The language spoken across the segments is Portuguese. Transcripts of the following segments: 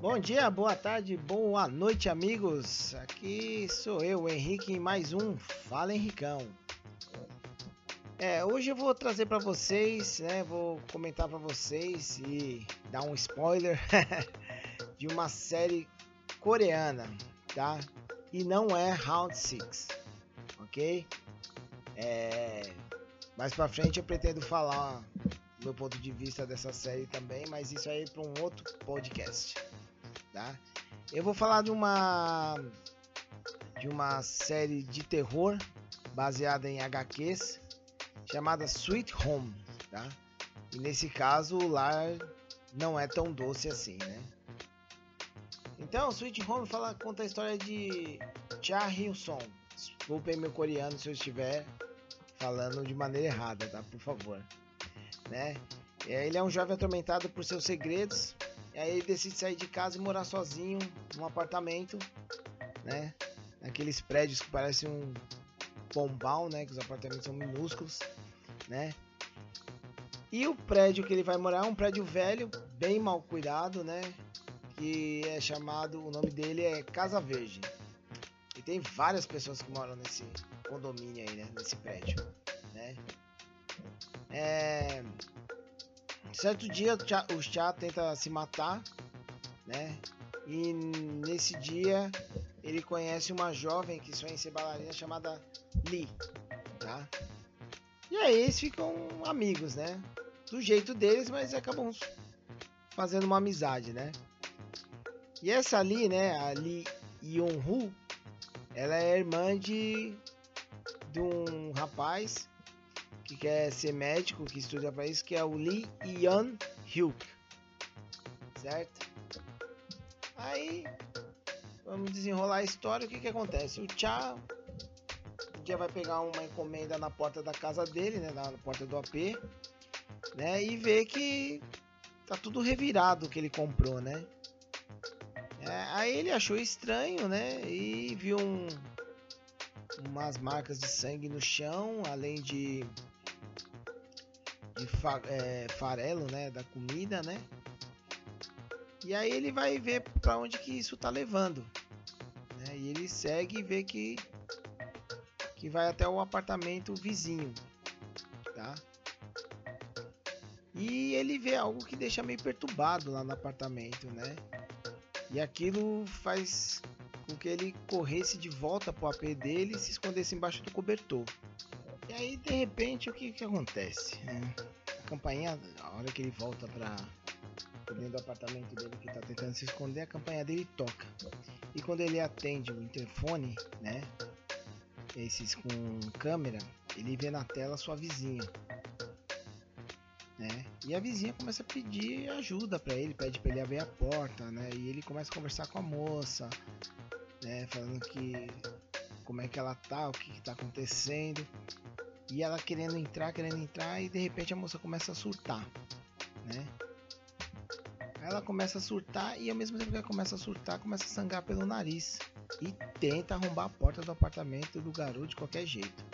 Bom dia, boa tarde, boa noite, amigos. Aqui sou eu, Henrique, em mais um Fala Henricão. É, hoje eu vou trazer para vocês, né, vou comentar para vocês e dar um spoiler de uma série coreana, tá? E não é Round 6, ok? É, mais para frente eu pretendo falar meu ponto de vista dessa série também, mas isso aí é para um outro podcast, tá? Eu vou falar de uma de uma série de terror baseada em HQs chamada Sweet Home, tá? E nesse caso o lar não é tão doce assim, né? Então, Sweet Home fala, conta a história de Cha Hyun-song. Desculpem meu coreano se eu estiver falando de maneira errada, tá? Por favor né? É, ele é um jovem atormentado por seus segredos. Aí ele decide sair de casa e morar sozinho num apartamento, né? Naqueles prédios que parecem um pombal, né? Que os apartamentos são minúsculos, né? E o prédio que ele vai morar é um prédio velho, bem mal cuidado, né? Que é chamado, o nome dele é Casa Verde. E tem várias pessoas que moram nesse condomínio aí, né? Nesse prédio, né? É... Certo dia o Chá tenta se matar, né? E nesse dia ele conhece uma jovem que sonha em ser bailarina chamada Lee, tá? E aí eles ficam amigos, né? Do jeito deles, mas acabam fazendo uma amizade, né? E essa Lee, né? A Lee Yonhu, ela é irmã de, de um rapaz que quer ser médico, que estuda para isso, que é o Lee Yan Hyuk. Certo? Aí, vamos desenrolar a história. O que que acontece? O Cha um dia vai pegar uma encomenda na porta da casa dele, né, na porta do AP, né, e vê que tá tudo revirado que ele comprou, né? É, aí ele achou estranho, né, e viu um, umas marcas de sangue no chão, além de de fa é, farelo, né, da comida, né? E aí ele vai ver para onde que isso tá levando, né? E ele segue e vê que que vai até o apartamento vizinho, tá? E ele vê algo que deixa meio perturbado lá no apartamento, né? E aquilo faz com que ele corresse de volta pro AP dele e se escondesse embaixo do cobertor. Aí, de repente, o que, que acontece? É, a campainha, a hora que ele volta para dentro do apartamento dele que tá tentando se esconder, a campainha dele toca. E quando ele atende o interfone, né? Esses com câmera, ele vê na tela sua vizinha. Né? E a vizinha começa a pedir ajuda para ele, pede para ele abrir a porta, né? E ele começa a conversar com a moça, né? Falando que como é que ela tá, o que, que tá acontecendo. E ela querendo entrar, querendo entrar, e de repente a moça começa a surtar, né? Ela começa a surtar e ao mesmo tempo que ela começa a surtar, começa a sangrar pelo nariz e tenta arrombar a porta do apartamento do garoto de qualquer jeito.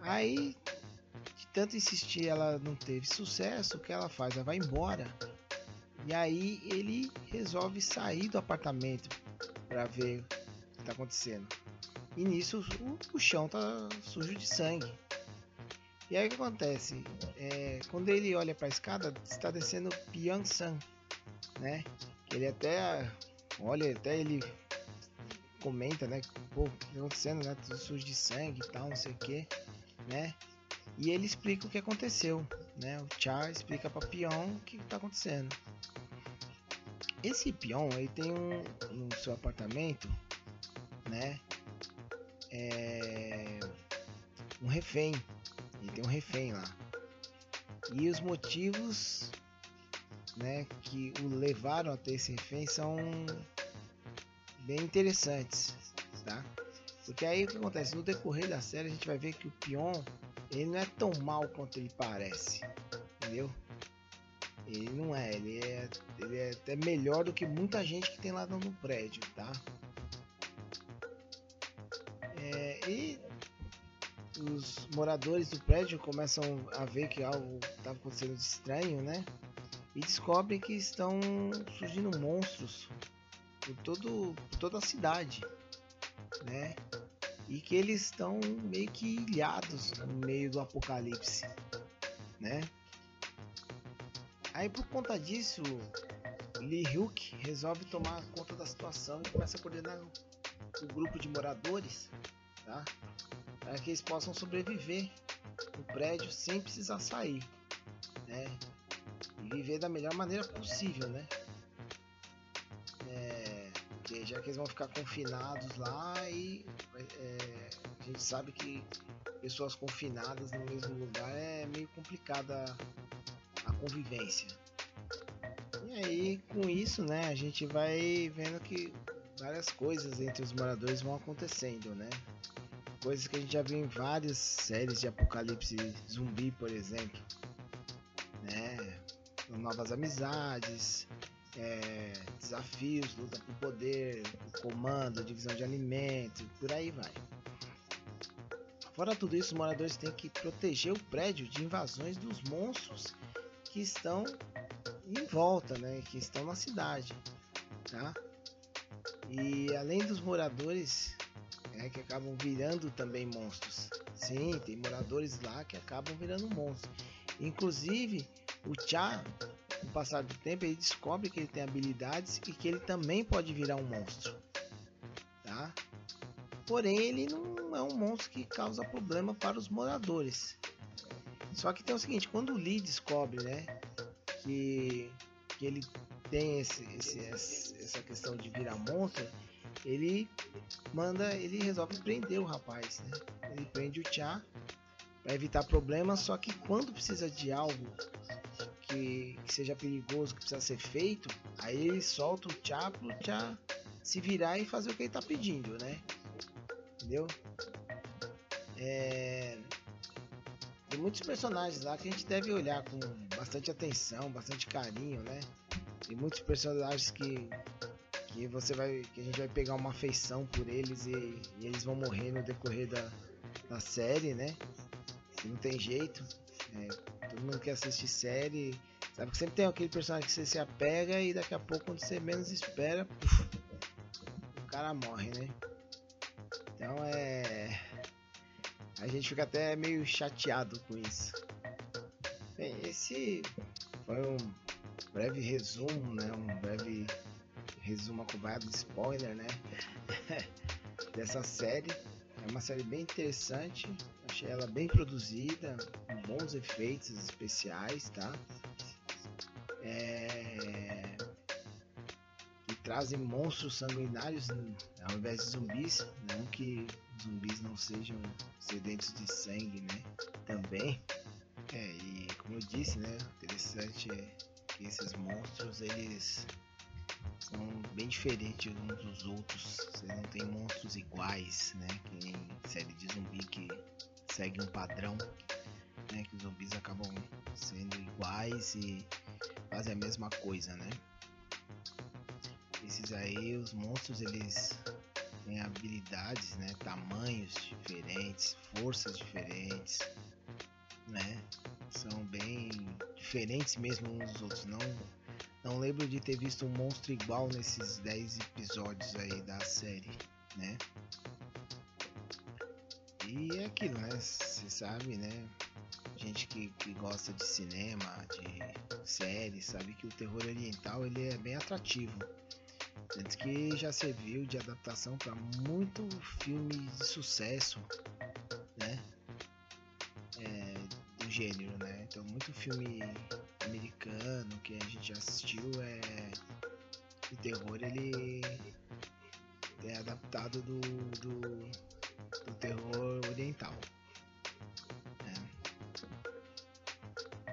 Aí, de tanto insistir, ela não teve sucesso. O que ela faz? Ela vai embora. E aí ele resolve sair do apartamento para ver o que está acontecendo. E nisso o, o chão tá sujo de sangue. E aí o que acontece? É, quando ele olha para a escada, está descendo Pyong-san, né? Ele até olha, até ele comenta, né? Pô, o que está acontecendo, né? Tudo sujo de sangue e tal, não sei o que, né? E ele explica o que aconteceu, né? O Cha explica para Pion o que está acontecendo. Esse Pion, ele tem um no seu apartamento, né? É, um refém. Ele tem um refém lá. E os motivos né, que o levaram até esse refém são bem interessantes, tá? Porque aí o que acontece? No decorrer da série a gente vai ver que o Pion ele não é tão mal quanto ele parece, entendeu? Ele não é, ele é, ele é até melhor do que muita gente que tem lá no prédio, tá? E os moradores do prédio começam a ver que algo está acontecendo de estranho, né? e descobrem que estão surgindo monstros por, todo, por toda a cidade, né? E que eles estão meio que ilhados no meio do apocalipse, né? Aí por conta disso, Lee Hyuk resolve tomar conta da situação e começa a coordenar o grupo de moradores, tá? Para que eles possam sobreviver no prédio sem precisar sair, né? E viver da melhor maneira possível, né? É, já que eles vão ficar confinados lá e é, a gente sabe que pessoas confinadas no mesmo lugar é meio complicada a convivência. E aí, com isso, né, a gente vai vendo que várias coisas entre os moradores vão acontecendo, né? Coisas que a gente já viu em várias séries de apocalipse zumbi, por exemplo, né? Novas amizades, é, desafios, luta por poder, comando, divisão de alimentos, por aí vai. Fora tudo isso, os moradores têm que proteger o prédio de invasões dos monstros que estão em volta, né, que estão na cidade, tá? E além dos moradores, é, que acabam virando também monstros. Sim, tem moradores lá que acabam virando monstros. Inclusive, o Cha, com o passar do tempo, ele descobre que ele tem habilidades e que ele também pode virar um monstro, tá? Porém, ele não é um monstro que causa problema para os moradores. Só que tem o seguinte, quando o Lee descobre, né, que, que ele tem esse, esse, essa questão de virar monstro, ele manda, ele resolve prender o rapaz, né? Ele prende o Cha para evitar problemas, só que quando precisa de algo que, que, seja perigoso, que precisa ser feito, aí ele solta o Cha pro Cha se virar e fazer o que ele tá pedindo, né? Entendeu? É... Tem muitos personagens lá que a gente deve olhar com bastante atenção, bastante carinho, né? Tem muitos personagens que que você vai que a gente vai pegar uma afeição por eles e, e eles vão morrer no decorrer da, da série, né? Não tem jeito. É, todo mundo que assiste série sabe que sempre tem aquele personagem que você se apega e daqui a pouco quando você menos espera, puf, o cara morre, né? Então é a gente fica até meio chateado com isso. Bem, esse foi um breve resumo, né? Um breve resumo acompanhado de spoiler, né? Dessa série. É uma série bem interessante. Achei ela bem produzida, com bons efeitos especiais, tá? É... Que trazem monstros sanguinários ao invés de zumbis. Não que zumbis não sejam sedentos de sangue, né? Também. É, e como eu disse, né? Interessante esses monstros eles são bem diferentes uns dos outros. Você não tem monstros iguais, né? Que nem série de zumbi que segue um padrão, né? Que os zumbis acabam sendo iguais e fazem a mesma coisa, né? Esses aí, os monstros, eles têm habilidades, né? Tamanhos diferentes, forças diferentes, né? São bem diferentes mesmo uns dos outros, não não lembro de ter visto um monstro igual nesses 10 episódios aí da série, né? E é aquilo, né? Você sabe, né? Gente que, que gosta de cinema, de série, sabe que o terror oriental ele é bem atrativo. Tanto que já serviu de adaptação para muito filme de sucesso, gênero, né? Então, muito filme americano que a gente já assistiu é o terror ele é adaptado do, do, do terror oriental né?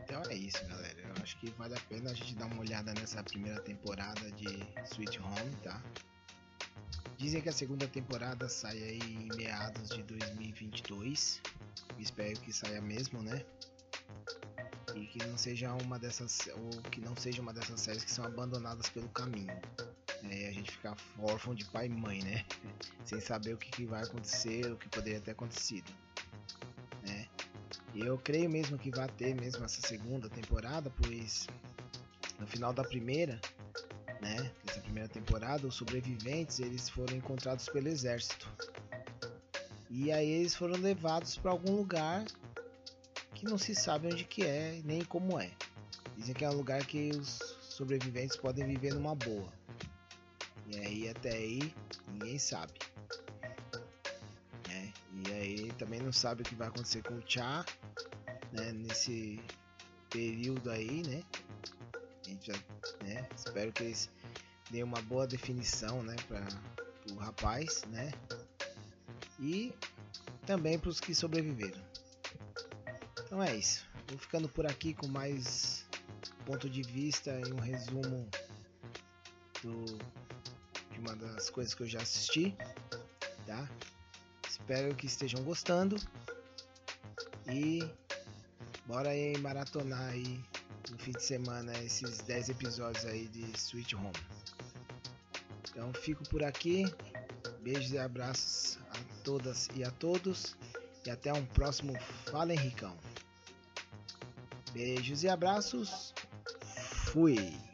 então é isso galera eu acho que vale a pena a gente dar uma olhada nessa primeira temporada de Sweet Home tá dizem que a segunda temporada sai aí em meados de 2022 espero que saia mesmo né e que não seja uma dessas ou que não seja uma dessas séries que são abandonadas pelo caminho. É, a gente ficar órfão de pai e mãe, né? Sem saber o que, que vai acontecer, o que poderia ter acontecido. Né? Eu creio mesmo que vai ter mesmo essa segunda temporada, pois no final da primeira, né, dessa primeira temporada, os sobreviventes eles foram encontrados pelo exército. E aí eles foram levados para algum lugar que não se sabe onde que é nem como é. Dizem que é um lugar que os sobreviventes podem viver numa boa. E aí até aí ninguém sabe. É, e aí também não sabe o que vai acontecer com o Cha, né, nesse período aí, né? A gente já, né, espero que eles deem uma boa definição, né, para o rapaz, né? E também para os que sobreviveram. Então é isso. Vou ficando por aqui com mais ponto de vista e um resumo do, de uma das coisas que eu já assisti, tá? Espero que estejam gostando e bora aí maratonar aí no fim de semana esses 10 episódios aí de Sweet Home. Então fico por aqui. Beijos e abraços a todas e a todos e até um próximo Fala Henricão. Beijos e abraços. Fui.